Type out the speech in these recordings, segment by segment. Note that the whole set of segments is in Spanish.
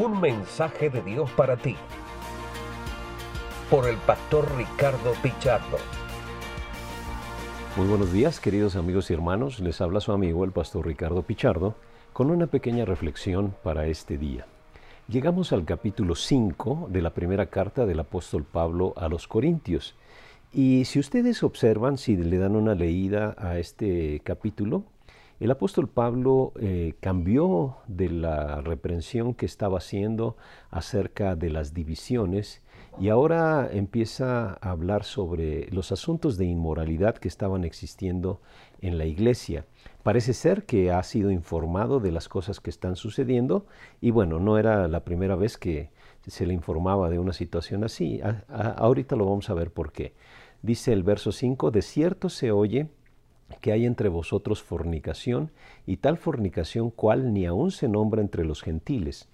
Un mensaje de Dios para ti. Por el pastor Ricardo Pichardo. Muy buenos días, queridos amigos y hermanos. Les habla su amigo el pastor Ricardo Pichardo con una pequeña reflexión para este día. Llegamos al capítulo 5 de la primera carta del apóstol Pablo a los Corintios. Y si ustedes observan, si le dan una leída a este capítulo, el apóstol Pablo eh, cambió de la reprensión que estaba haciendo acerca de las divisiones y ahora empieza a hablar sobre los asuntos de inmoralidad que estaban existiendo en la iglesia. Parece ser que ha sido informado de las cosas que están sucediendo y bueno, no era la primera vez que se le informaba de una situación así. ahorita lo vamos a ver por qué. Dice el verso 5, de cierto se oye que hay entre vosotros fornicación, y tal fornicación cual ni aun se nombra entre los gentiles,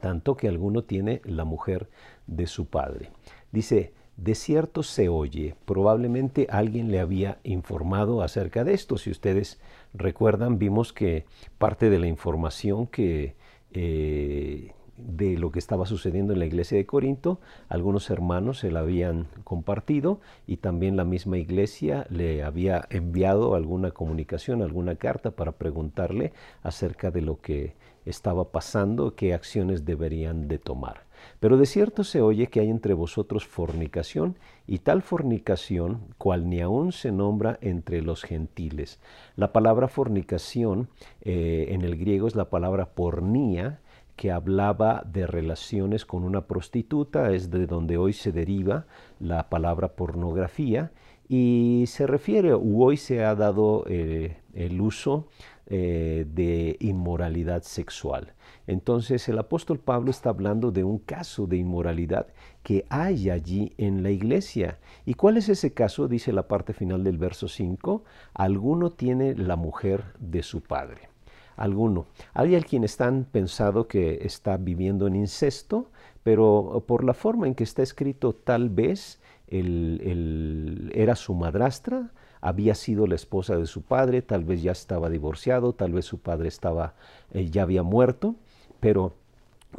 tanto que alguno tiene la mujer de su padre. Dice, de cierto se oye, probablemente alguien le había informado acerca de esto. Si ustedes recuerdan, vimos que parte de la información que eh, de lo que estaba sucediendo en la iglesia de Corinto, algunos hermanos se la habían compartido y también la misma iglesia le había enviado alguna comunicación, alguna carta para preguntarle acerca de lo que estaba pasando, qué acciones deberían de tomar. Pero de cierto se oye que hay entre vosotros fornicación, y tal fornicación cual ni aun se nombra entre los gentiles. La palabra fornicación eh, en el griego es la palabra pornía, que hablaba de relaciones con una prostituta, es de donde hoy se deriva la palabra pornografía, y se refiere, hoy se ha dado eh, el uso eh, de inmoralidad sexual. Entonces el apóstol Pablo está hablando de un caso de inmoralidad que hay allí en la iglesia. ¿Y cuál es ese caso? Dice la parte final del verso 5, alguno tiene la mujer de su padre alguno. Hay alguien están pensado que está viviendo en incesto, pero por la forma en que está escrito, tal vez el, era su madrastra, había sido la esposa de su padre, tal vez ya estaba divorciado, tal vez su padre estaba, eh, ya había muerto, pero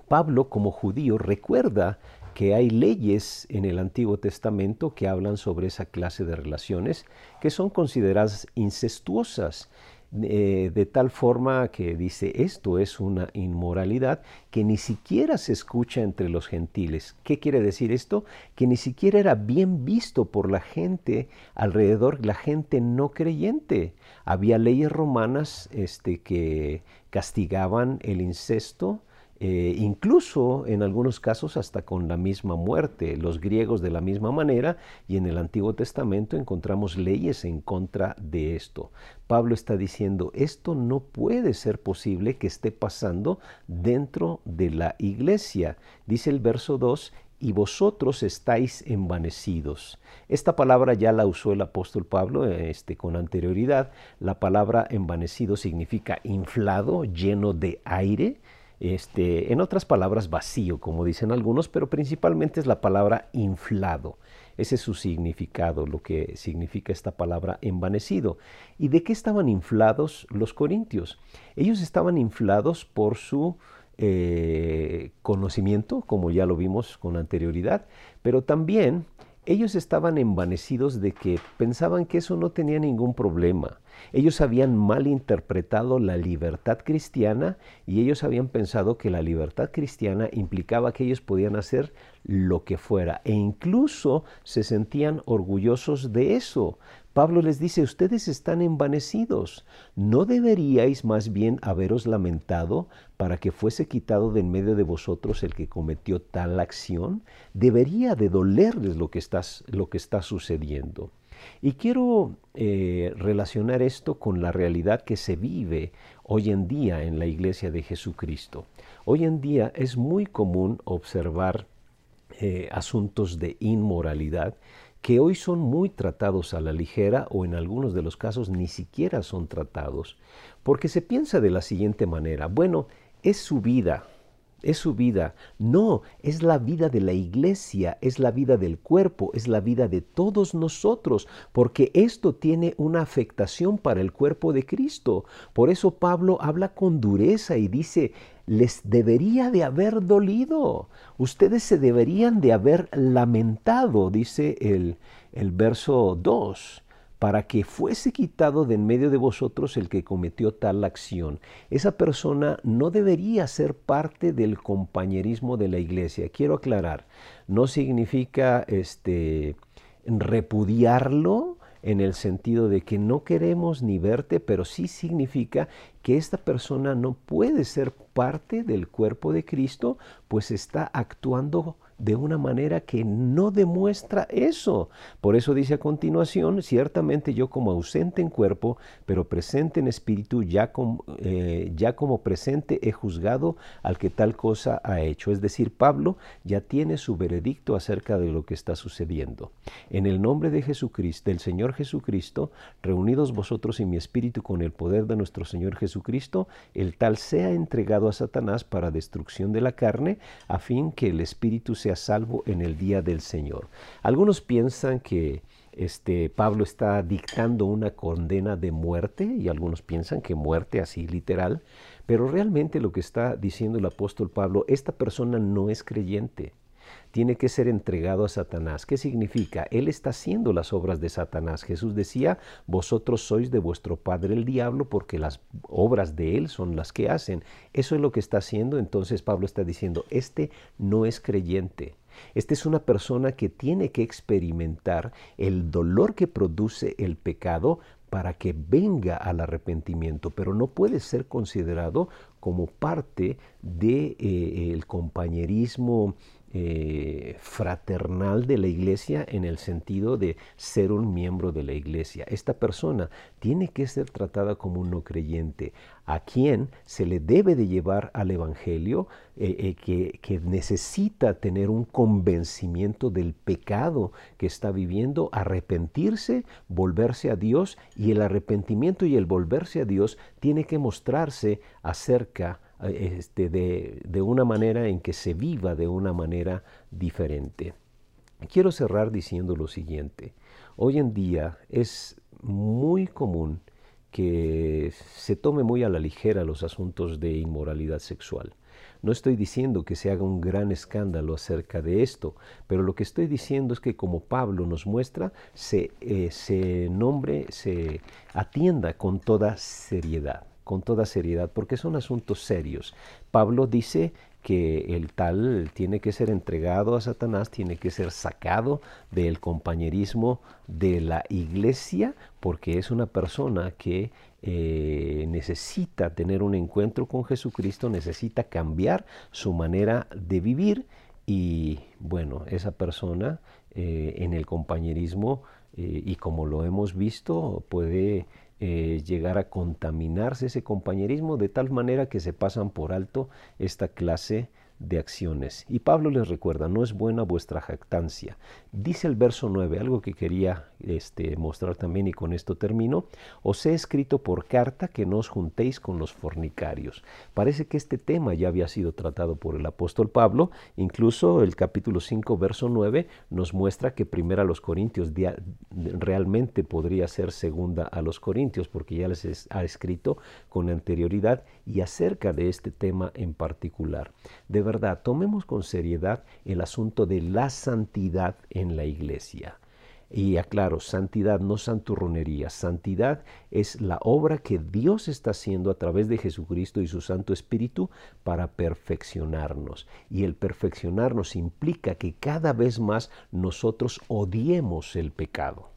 Pablo como judío recuerda que hay leyes en el Antiguo Testamento que hablan sobre esa clase de relaciones que son consideradas incestuosas eh, de tal forma que dice esto es una inmoralidad que ni siquiera se escucha entre los gentiles. ¿Qué quiere decir esto? Que ni siquiera era bien visto por la gente alrededor, la gente no creyente. Había leyes romanas este, que castigaban el incesto, eh, incluso en algunos casos hasta con la misma muerte. Los griegos de la misma manera y en el Antiguo Testamento encontramos leyes en contra de esto. Pablo está diciendo, esto no puede ser posible que esté pasando dentro de la iglesia. Dice el verso 2, y vosotros estáis envanecidos. Esta palabra ya la usó el apóstol Pablo este, con anterioridad. La palabra envanecido significa inflado, lleno de aire. Este, en otras palabras, vacío, como dicen algunos, pero principalmente es la palabra inflado. Ese es su significado, lo que significa esta palabra envanecido. ¿Y de qué estaban inflados los corintios? Ellos estaban inflados por su eh, conocimiento, como ya lo vimos con anterioridad, pero también ellos estaban envanecidos de que pensaban que eso no tenía ningún problema. Ellos habían malinterpretado la libertad cristiana y ellos habían pensado que la libertad cristiana implicaba que ellos podían hacer lo que fuera e incluso se sentían orgullosos de eso. Pablo les dice, ustedes están envanecidos, ¿no deberíais más bien haberos lamentado para que fuese quitado de en medio de vosotros el que cometió tal acción? Debería de dolerles lo que, lo que está sucediendo. Y quiero eh, relacionar esto con la realidad que se vive hoy en día en la iglesia de Jesucristo. Hoy en día es muy común observar eh, asuntos de inmoralidad que hoy son muy tratados a la ligera o en algunos de los casos ni siquiera son tratados, porque se piensa de la siguiente manera, bueno, es su vida, es su vida. No, es la vida de la iglesia, es la vida del cuerpo, es la vida de todos nosotros, porque esto tiene una afectación para el cuerpo de Cristo. Por eso Pablo habla con dureza y dice, les debería de haber dolido, ustedes se deberían de haber lamentado, dice el, el verso 2 para que fuese quitado de en medio de vosotros el que cometió tal acción. Esa persona no debería ser parte del compañerismo de la iglesia. Quiero aclarar, no significa este repudiarlo en el sentido de que no queremos ni verte, pero sí significa que esta persona no puede ser parte del cuerpo de Cristo, pues está actuando de una manera que no demuestra eso. Por eso dice a continuación, ciertamente yo como ausente en cuerpo, pero presente en espíritu, ya, eh, ya como presente he juzgado al que tal cosa ha hecho. Es decir, Pablo ya tiene su veredicto acerca de lo que está sucediendo. En el nombre de Jesucristo, del Señor Jesucristo, reunidos vosotros y mi espíritu con el poder de nuestro Señor Jesucristo, el tal sea entregado a Satanás para destrucción de la carne, a fin que el espíritu sea salvo en el día del Señor. Algunos piensan que este, Pablo está dictando una condena de muerte y algunos piensan que muerte así literal, pero realmente lo que está diciendo el apóstol Pablo, esta persona no es creyente tiene que ser entregado a Satanás. ¿Qué significa? Él está haciendo las obras de Satanás. Jesús decía, vosotros sois de vuestro padre el diablo porque las obras de él son las que hacen. Eso es lo que está haciendo. Entonces Pablo está diciendo, este no es creyente. Esta es una persona que tiene que experimentar el dolor que produce el pecado para que venga al arrepentimiento, pero no puede ser considerado como parte del de, eh, compañerismo eh, fraternal de la iglesia en el sentido de ser un miembro de la iglesia. Esta persona tiene que ser tratada como un no creyente, a quien se le debe de llevar al Evangelio, eh, eh, que, necesita tener un convencimiento del pecado que está viviendo, arrepentirse, volverse a Dios, y el arrepentimiento y el volverse a Dios tiene que mostrarse acerca este, de, una manera en que se viva de una manera diferente. Quiero cerrar diciendo lo siguiente. Hoy en día es muy común que se tome muy a la ligera los asuntos de inmoralidad sexual. No estoy diciendo que se haga un gran escándalo acerca de esto, pero lo que estoy diciendo es que como Pablo nos muestra, se, eh, se nombre, se atienda con toda seriedad con toda seriedad, porque son asuntos serios. Pablo dice que el tal tiene que ser entregado a Satanás, tiene que ser sacado del compañerismo de la iglesia, porque es una persona que eh, necesita tener un encuentro con Jesucristo, necesita cambiar su manera de vivir y bueno, esa persona eh, en el compañerismo eh, y como lo hemos visto puede eh, llegar a contaminarse ese compañerismo de tal manera que se pasan por alto esta clase de acciones. Y Pablo les recuerda, no es buena vuestra jactancia. Dice el verso 9, algo que quería este, mostrar también y con esto termino, os he escrito por carta que no os juntéis con los fornicarios. Parece que este tema ya había sido tratado por el apóstol Pablo, incluso el capítulo 5, verso 9 nos muestra que primera a los corintios realmente podría ser segunda a los corintios, porque ya les ha escrito con anterioridad y acerca de este tema en particular. Verdad, tomemos con seriedad el asunto de la santidad en la iglesia. Y aclaro, santidad no santurronería, santidad es la obra que Dios está haciendo a través de Jesucristo y su Santo Espíritu para perfeccionarnos. Y el perfeccionarnos implica que cada vez más nosotros odiemos el pecado,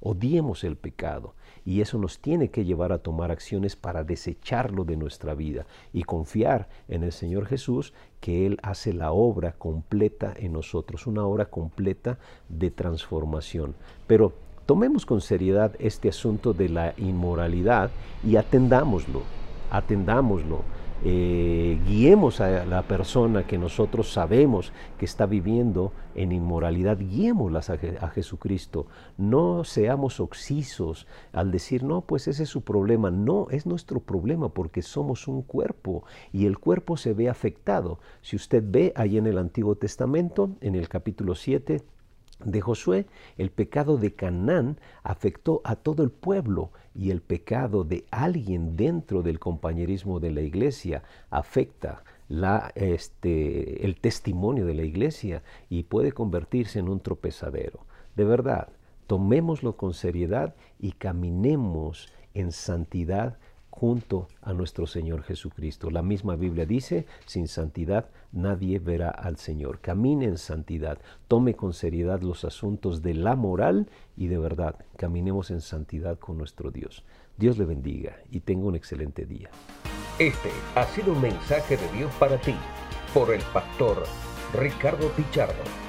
odiemos el pecado. Y eso nos tiene que llevar a tomar acciones para desecharlo de nuestra vida y confiar en el Señor Jesús que Él hace la obra completa en nosotros, una obra completa de transformación. Pero tomemos con seriedad este asunto de la inmoralidad y atendámoslo. atendámoslo, eh, guiemos a la persona que nosotros sabemos que está viviendo en inmoralidad, guiémoslas a, a, Jesucristo. No seamos oxisos al decir, no, pues ese es su problema. No, es nuestro problema porque somos un cuerpo y el cuerpo se ve afectado. Si usted ve ahí en el Antiguo Testamento, en el capítulo 7, de Josué, el pecado de Canaán afectó a todo el pueblo y el pecado de alguien dentro del compañerismo de la iglesia afecta este, el testimonio de la iglesia y puede convertirse en un tropezadero. De verdad, tomémoslo con seriedad y caminemos en santidad junto a nuestro Señor Jesucristo. La misma Biblia dice, sin santidad nadie verá al Señor. Camine en santidad, tome con seriedad los asuntos de la moral y de verdad, caminemos en santidad con nuestro Dios. Dios le bendiga y tenga un excelente día. Este ha sido un mensaje de Dios para ti por el pastor Ricardo Pichardo.